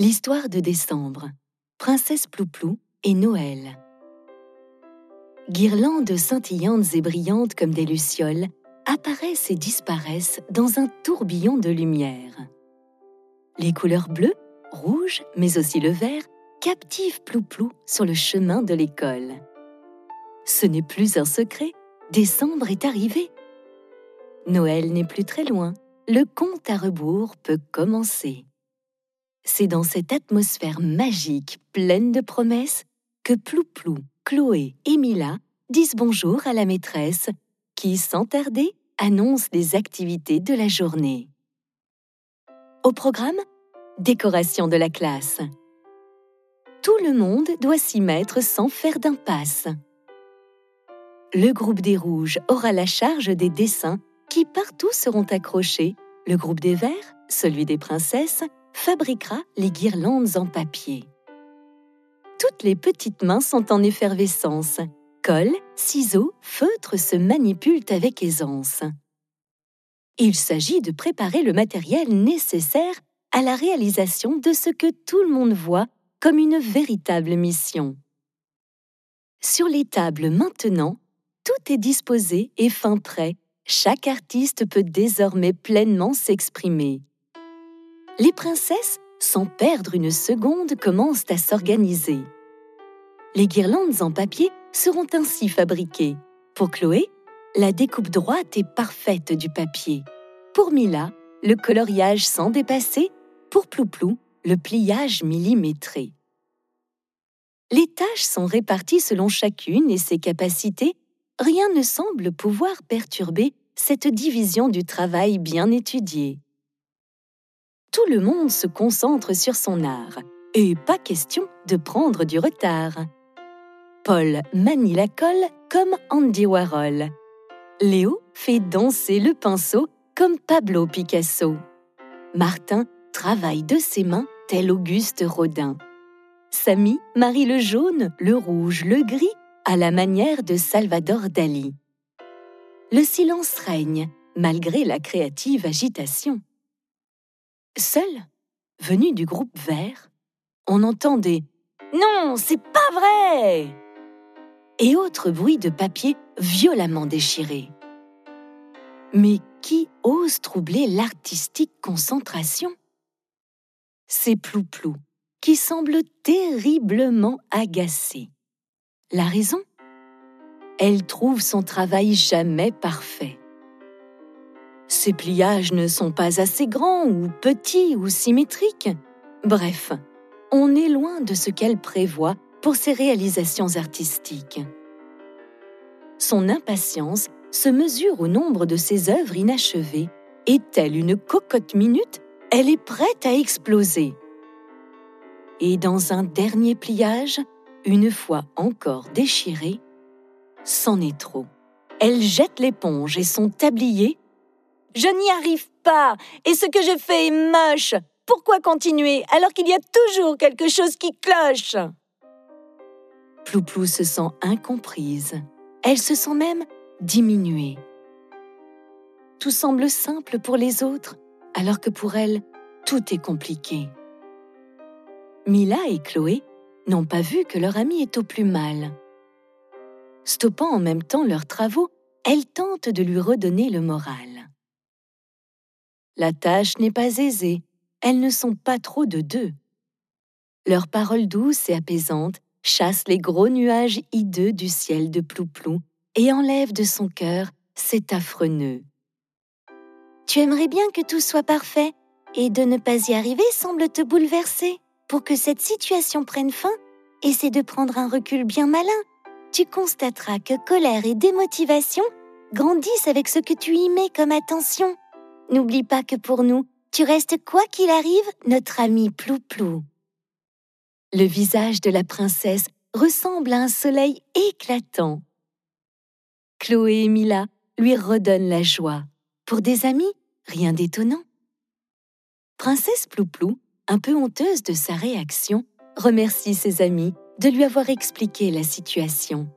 L'histoire de décembre. Princesse Plouplou et Noël. Guirlandes scintillantes et brillantes comme des lucioles apparaissent et disparaissent dans un tourbillon de lumière. Les couleurs bleues, rouges, mais aussi le vert, captivent Plouplou sur le chemin de l'école. Ce n'est plus un secret, décembre est arrivé. Noël n'est plus très loin, le compte à rebours peut commencer. C'est dans cette atmosphère magique, pleine de promesses, que Plouplou, Chloé et Mila disent bonjour à la maîtresse, qui, sans tarder, annonce les activités de la journée. Au programme, décoration de la classe. Tout le monde doit s'y mettre sans faire d'impasse. Le groupe des rouges aura la charge des dessins qui partout seront accrochés. Le groupe des verts, celui des princesses, fabriquera les guirlandes en papier. Toutes les petites mains sont en effervescence. Colle, ciseaux, feutres se manipulent avec aisance. Il s'agit de préparer le matériel nécessaire à la réalisation de ce que tout le monde voit comme une véritable mission. Sur les tables maintenant, tout est disposé et fin prêt. Chaque artiste peut désormais pleinement s'exprimer les princesses, sans perdre une seconde, commencent à s'organiser. Les guirlandes en papier seront ainsi fabriquées. Pour Chloé, la découpe droite et parfaite du papier. Pour Mila, le coloriage sans dépasser. Pour Plouplou, le pliage millimétré. Les tâches sont réparties selon chacune et ses capacités. Rien ne semble pouvoir perturber cette division du travail bien étudiée tout le monde se concentre sur son art et pas question de prendre du retard. Paul manie la colle comme Andy Warhol. Léo fait danser le pinceau comme Pablo Picasso. Martin travaille de ses mains tel Auguste Rodin. Samy marie le jaune, le rouge, le gris à la manière de Salvador Dali. Le silence règne malgré la créative agitation. Seul, venu du groupe vert, on entendait Non, c'est pas vrai et autres bruits de papier violemment déchirés. Mais qui ose troubler l'artistique concentration? C'est Plouplou, qui semble terriblement agacée. La raison? Elle trouve son travail jamais parfait. Ses pliages ne sont pas assez grands ou petits ou symétriques. Bref, on est loin de ce qu'elle prévoit pour ses réalisations artistiques. Son impatience se mesure au nombre de ses œuvres inachevées, et telle une cocotte minute, elle est prête à exploser. Et dans un dernier pliage, une fois encore déchiré, c'en est trop. Elle jette l'éponge et son tablier je n'y arrive pas, et ce que je fais est moche. Pourquoi continuer alors qu'il y a toujours quelque chose qui cloche? Plouplou se sent incomprise. Elle se sent même diminuée. Tout semble simple pour les autres, alors que pour elle, tout est compliqué. Mila et Chloé n'ont pas vu que leur amie est au plus mal. Stoppant en même temps leurs travaux, elles tentent de lui redonner le moral. La tâche n'est pas aisée, elles ne sont pas trop de deux. Leurs paroles douces et apaisantes chassent les gros nuages hideux du ciel de Plouplou et enlèvent de son cœur cet affreux nœud. Tu aimerais bien que tout soit parfait, et de ne pas y arriver semble te bouleverser. Pour que cette situation prenne fin, essaie de prendre un recul bien malin. Tu constateras que colère et démotivation grandissent avec ce que tu y mets comme attention. N'oublie pas que pour nous, tu restes quoi qu'il arrive notre ami Plouplou. Le visage de la princesse ressemble à un soleil éclatant. Chloé et Mila lui redonnent la joie. Pour des amis, rien d'étonnant. Princesse Plouplou, un peu honteuse de sa réaction, remercie ses amis de lui avoir expliqué la situation.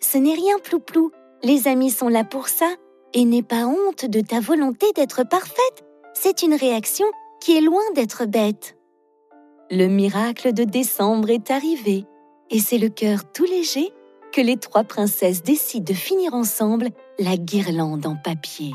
Ce n'est rien, Plouplou. Les amis sont là pour ça et n'aie pas honte de ta volonté d'être parfaite. C'est une réaction qui est loin d'être bête. le miracle de décembre est arrivé, et c'est le cœur tout léger que les trois princesses décident de finir ensemble la guirlande en papier.